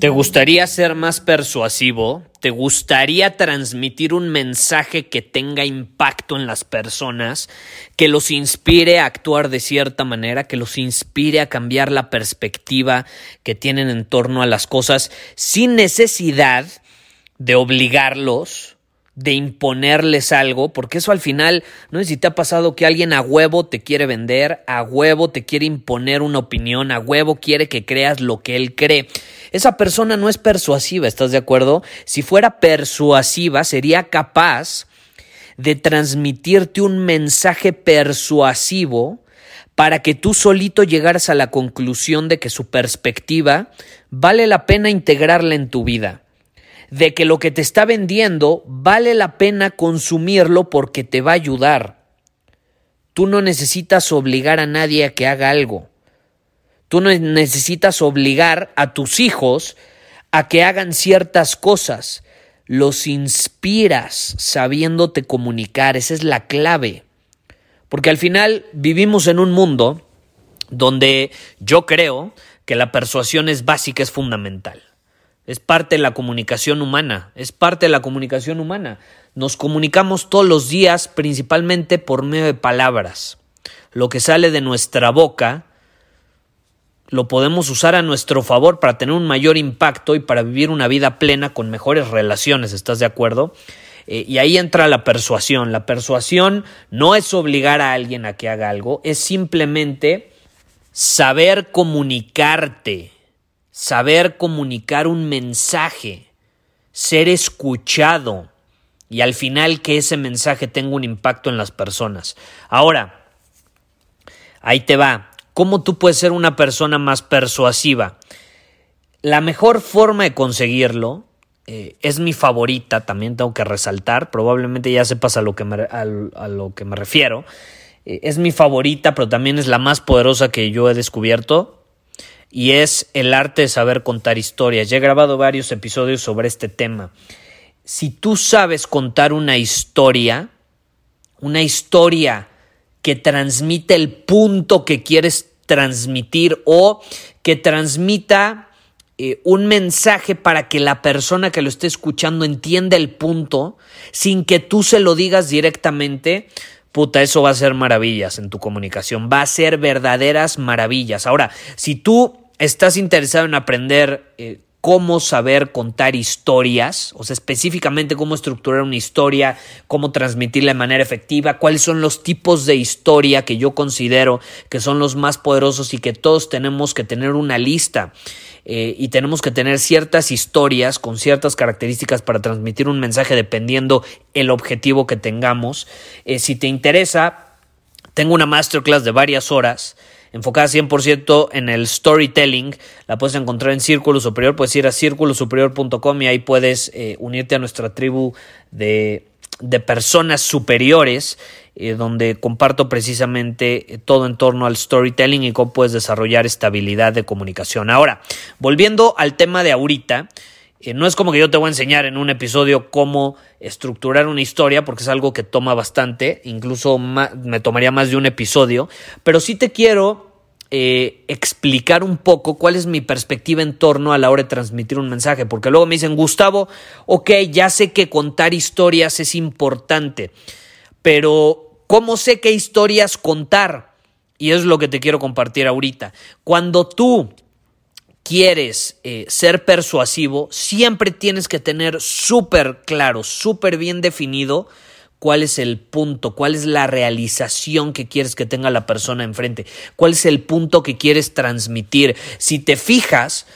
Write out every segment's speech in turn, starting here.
¿Te gustaría ser más persuasivo? ¿Te gustaría transmitir un mensaje que tenga impacto en las personas, que los inspire a actuar de cierta manera, que los inspire a cambiar la perspectiva que tienen en torno a las cosas sin necesidad de obligarlos, de imponerles algo, porque eso al final, no sé si te ha pasado que alguien a huevo te quiere vender, a huevo te quiere imponer una opinión, a huevo quiere que creas lo que él cree. Esa persona no es persuasiva, ¿estás de acuerdo? Si fuera persuasiva, sería capaz de transmitirte un mensaje persuasivo para que tú solito llegaras a la conclusión de que su perspectiva vale la pena integrarla en tu vida de que lo que te está vendiendo vale la pena consumirlo porque te va a ayudar. Tú no necesitas obligar a nadie a que haga algo. Tú no necesitas obligar a tus hijos a que hagan ciertas cosas. Los inspiras sabiéndote comunicar. Esa es la clave. Porque al final vivimos en un mundo donde yo creo que la persuasión es básica, es fundamental. Es parte de la comunicación humana, es parte de la comunicación humana. Nos comunicamos todos los días principalmente por medio de palabras. Lo que sale de nuestra boca lo podemos usar a nuestro favor para tener un mayor impacto y para vivir una vida plena con mejores relaciones, ¿estás de acuerdo? Eh, y ahí entra la persuasión. La persuasión no es obligar a alguien a que haga algo, es simplemente saber comunicarte saber comunicar un mensaje, ser escuchado y al final que ese mensaje tenga un impacto en las personas. Ahora, ahí te va. ¿Cómo tú puedes ser una persona más persuasiva? La mejor forma de conseguirlo eh, es mi favorita, también tengo que resaltar, probablemente ya sepas a lo que me, a, lo que me refiero. Eh, es mi favorita, pero también es la más poderosa que yo he descubierto y es el arte de saber contar historias. Ya he grabado varios episodios sobre este tema. Si tú sabes contar una historia, una historia que transmite el punto que quieres transmitir o que transmita eh, un mensaje para que la persona que lo esté escuchando entienda el punto sin que tú se lo digas directamente, puta, eso va a ser maravillas en tu comunicación, va a ser verdaderas maravillas. Ahora, si tú estás interesado en aprender eh, cómo saber contar historias, o sea, específicamente cómo estructurar una historia, cómo transmitirla de manera efectiva, cuáles son los tipos de historia que yo considero que son los más poderosos y que todos tenemos que tener una lista. Eh, y tenemos que tener ciertas historias con ciertas características para transmitir un mensaje dependiendo el objetivo que tengamos. Eh, si te interesa, tengo una masterclass de varias horas enfocada 100% en el storytelling. La puedes encontrar en Círculo Superior. Puedes ir a círculosuperior.com y ahí puedes eh, unirte a nuestra tribu de, de personas superiores eh, donde comparto precisamente eh, todo en torno al storytelling y cómo puedes desarrollar esta habilidad de comunicación. Ahora, volviendo al tema de ahorita, eh, no es como que yo te voy a enseñar en un episodio cómo estructurar una historia, porque es algo que toma bastante, incluso me tomaría más de un episodio, pero sí te quiero explicar un poco cuál es mi perspectiva en torno a la hora de transmitir un mensaje, porque luego me dicen, Gustavo, ok, ya sé que contar historias es importante, pero ¿Cómo sé qué historias contar? Y es lo que te quiero compartir ahorita. Cuando tú quieres eh, ser persuasivo, siempre tienes que tener súper claro, súper bien definido cuál es el punto, cuál es la realización que quieres que tenga la persona enfrente, cuál es el punto que quieres transmitir. Si te fijas,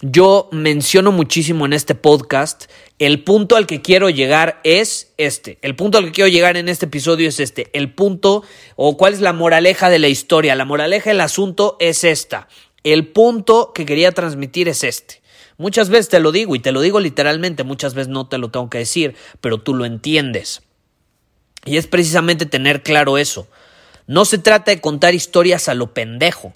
yo menciono muchísimo en este podcast, el punto al que quiero llegar es este, el punto al que quiero llegar en este episodio es este, el punto o cuál es la moraleja de la historia, la moraleja del asunto es esta, el punto que quería transmitir es este. Muchas veces te lo digo y te lo digo literalmente, muchas veces no te lo tengo que decir, pero tú lo entiendes. Y es precisamente tener claro eso. No se trata de contar historias a lo pendejo.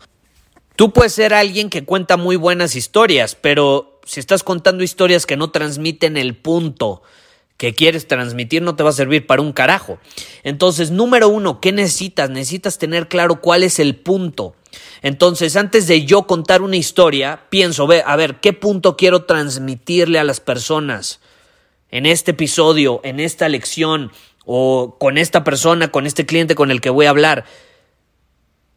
Tú puedes ser alguien que cuenta muy buenas historias, pero si estás contando historias que no transmiten el punto que quieres transmitir, no te va a servir para un carajo. Entonces, número uno, ¿qué necesitas? Necesitas tener claro cuál es el punto. Entonces, antes de yo contar una historia, pienso, ve, a ver, ¿qué punto quiero transmitirle a las personas en este episodio, en esta lección, o con esta persona, con este cliente con el que voy a hablar?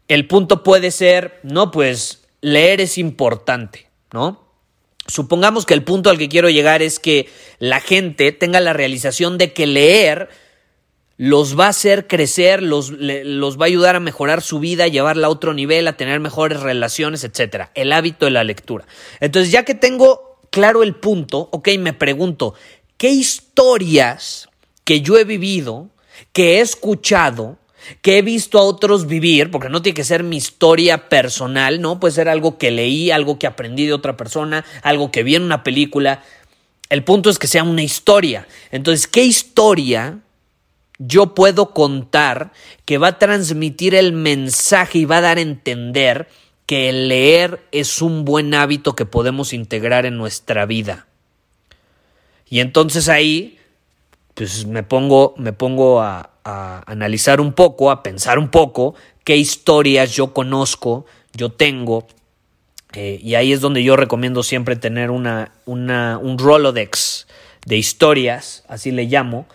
El punto puede ser, no, pues leer es importante, ¿no? Supongamos que el punto al que quiero llegar es que la gente tenga la realización de que leer los va a hacer crecer, los, los va a ayudar a mejorar su vida, a llevarla a otro nivel, a tener mejores relaciones, etc. El hábito de la lectura. Entonces, ya que tengo claro el punto, ok, me pregunto, ¿qué historias que yo he vivido, que he escuchado, que he visto a otros vivir, porque no tiene que ser mi historia personal, ¿no? Puede ser algo que leí, algo que aprendí de otra persona, algo que vi en una película. El punto es que sea una historia. Entonces, ¿qué historia yo puedo contar que va a transmitir el mensaje y va a dar a entender que el leer es un buen hábito que podemos integrar en nuestra vida. Y entonces ahí, pues me pongo, me pongo a, a analizar un poco, a pensar un poco qué historias yo conozco, yo tengo, eh, y ahí es donde yo recomiendo siempre tener una, una, un Rolodex de historias, así le llamo,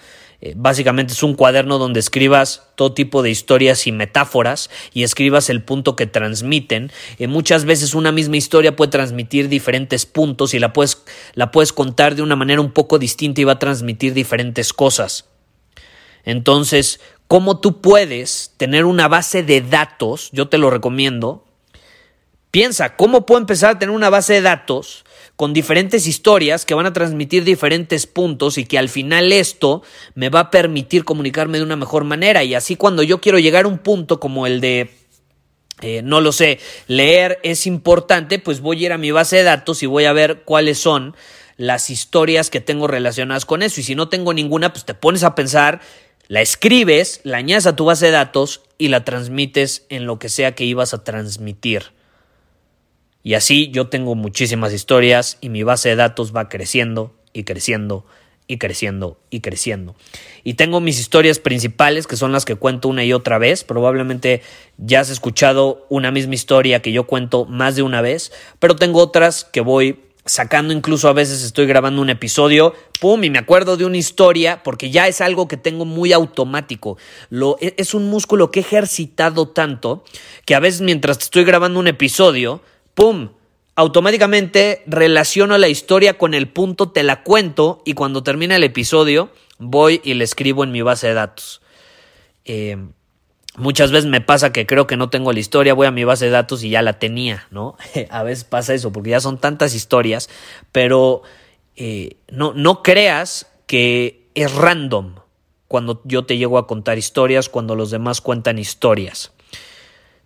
eh, básicamente es un cuaderno donde escribas todo tipo de historias y metáforas y escribas el punto que transmiten. Eh, muchas veces una misma historia puede transmitir diferentes puntos y la puedes, la puedes contar de una manera un poco distinta y va a transmitir diferentes cosas. Entonces, ¿cómo tú puedes tener una base de datos? Yo te lo recomiendo. Piensa, ¿cómo puedo empezar a tener una base de datos con diferentes historias que van a transmitir diferentes puntos y que al final esto me va a permitir comunicarme de una mejor manera. Y así cuando yo quiero llegar a un punto como el de eh, no lo sé, leer es importante, pues voy a ir a mi base de datos y voy a ver cuáles son las historias que tengo relacionadas con eso. Y si no tengo ninguna, pues te pones a pensar, la escribes, la añades a tu base de datos y la transmites en lo que sea que ibas a transmitir. Y así yo tengo muchísimas historias y mi base de datos va creciendo y creciendo y creciendo y creciendo. Y tengo mis historias principales, que son las que cuento una y otra vez. Probablemente ya has escuchado una misma historia que yo cuento más de una vez, pero tengo otras que voy sacando, incluso a veces estoy grabando un episodio, pum, y me acuerdo de una historia, porque ya es algo que tengo muy automático. Lo, e, es un músculo que he ejercitado tanto que a veces mientras estoy grabando un episodio, ¡pum! Automáticamente relaciono la historia con el punto, te la cuento y cuando termina el episodio voy y le escribo en mi base de datos. Eh, muchas veces me pasa que creo que no tengo la historia, voy a mi base de datos y ya la tenía, ¿no? a veces pasa eso porque ya son tantas historias, pero eh, no, no creas que es random cuando yo te llego a contar historias, cuando los demás cuentan historias.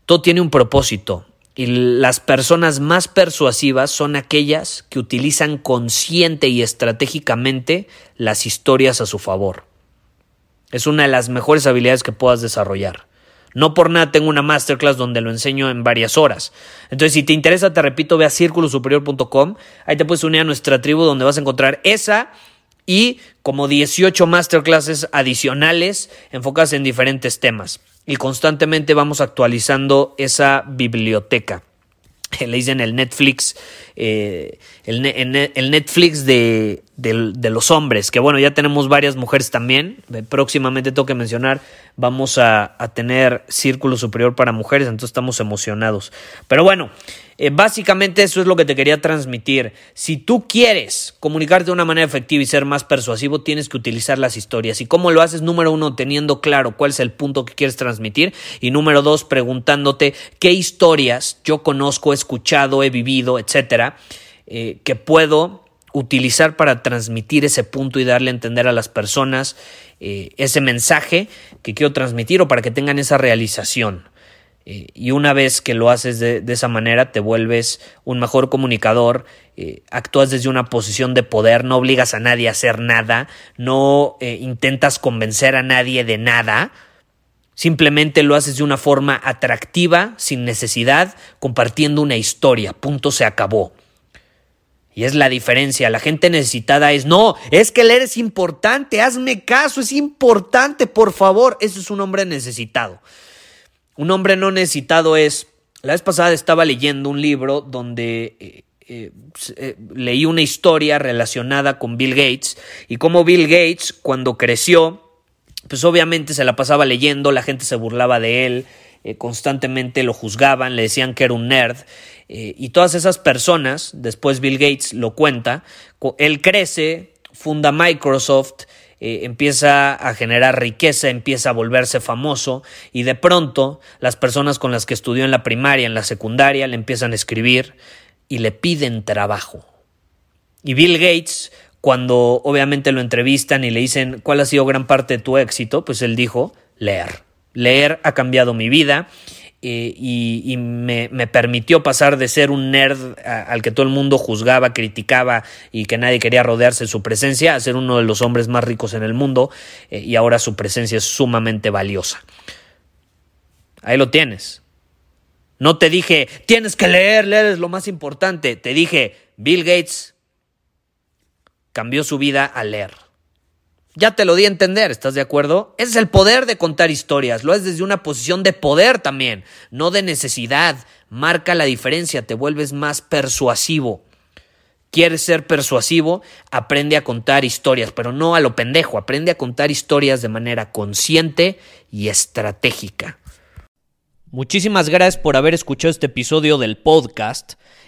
Todo tiene un propósito. Y las personas más persuasivas son aquellas que utilizan consciente y estratégicamente las historias a su favor. Es una de las mejores habilidades que puedas desarrollar. No por nada tengo una masterclass donde lo enseño en varias horas. Entonces, si te interesa, te repito, ve a círculosuperior.com. Ahí te puedes unir a nuestra tribu donde vas a encontrar esa y como 18 masterclasses adicionales enfocadas en diferentes temas y constantemente vamos actualizando esa biblioteca. Le dicen el Netflix eh, el, Netflix de, los hombres, que bueno, ya tenemos varias mujeres también. Próximamente tengo que mencionar, vamos a, a tener Círculo Superior para Mujeres, entonces estamos emocionados. Pero bueno, eh, básicamente eso es lo que te quería transmitir. Si tú quieres comunicarte de una manera efectiva y ser más persuasivo, tienes que utilizar las historias. ¿Y cómo lo haces? Número uno, teniendo claro cuál es el punto que quieres transmitir. Y número dos, preguntándote qué historias yo conozco, he escuchado, he vivido, etcétera, eh, que puedo utilizar para transmitir ese punto y darle a entender a las personas eh, ese mensaje que quiero transmitir o para que tengan esa realización. Eh, y una vez que lo haces de, esa manera, te vuelves un mejor comunicador, actúas desde una posición de poder, no obligas a nadie a hacer nada, no intentas convencer a nadie de nada, simplemente lo haces de una forma atractiva, sin necesidad, compartiendo una historia, punto se acabó. Y es la diferencia. La gente necesitada es, no, es que leer es importante, hazme caso, es importante, por favor. Eso es un hombre necesitado. Un hombre no necesitado es... La vez pasada estaba leyendo un libro donde eh, eh, eh, leí una historia relacionada con Bill Gates y cómo Bill Gates cuando creció, pues obviamente se la pasaba leyendo, la gente se burlaba de él, constantemente lo juzgaban, le decían que era un nerd y todas esas personas, después Bill Gates lo cuenta, él crece, funda Microsoft, eh, empieza a generar riqueza, empieza a volverse famoso y de pronto las personas con las que estudió en la primaria, en la secundaria, le empiezan a escribir y le piden trabajo. Y Bill Gates, cuando obviamente lo entrevistan y le dicen cuál ha sido gran parte de tu éxito, pues él dijo leer. Leer ha cambiado mi vida eh, y, me, permitió pasar de ser un nerd al que todo el mundo juzgaba, criticaba y que nadie quería rodearse de su presencia a ser uno de los hombres más ricos en el mundo eh, y ahora su presencia es sumamente valiosa. Ahí lo tienes. No te dije, tienes que leer, leer es lo más importante. Te dije, Bill Gates cambió su vida al leer. Ya te lo di a entender, ¿estás de acuerdo? Ese es el poder de contar historias, lo es desde una posición de poder también, no de necesidad. Marca la diferencia, te vuelves más persuasivo. ¿Quieres ser persuasivo? Aprende a contar historias, pero no a lo pendejo, aprende a contar historias de manera consciente y estratégica. Muchísimas gracias por haber escuchado este episodio del podcast.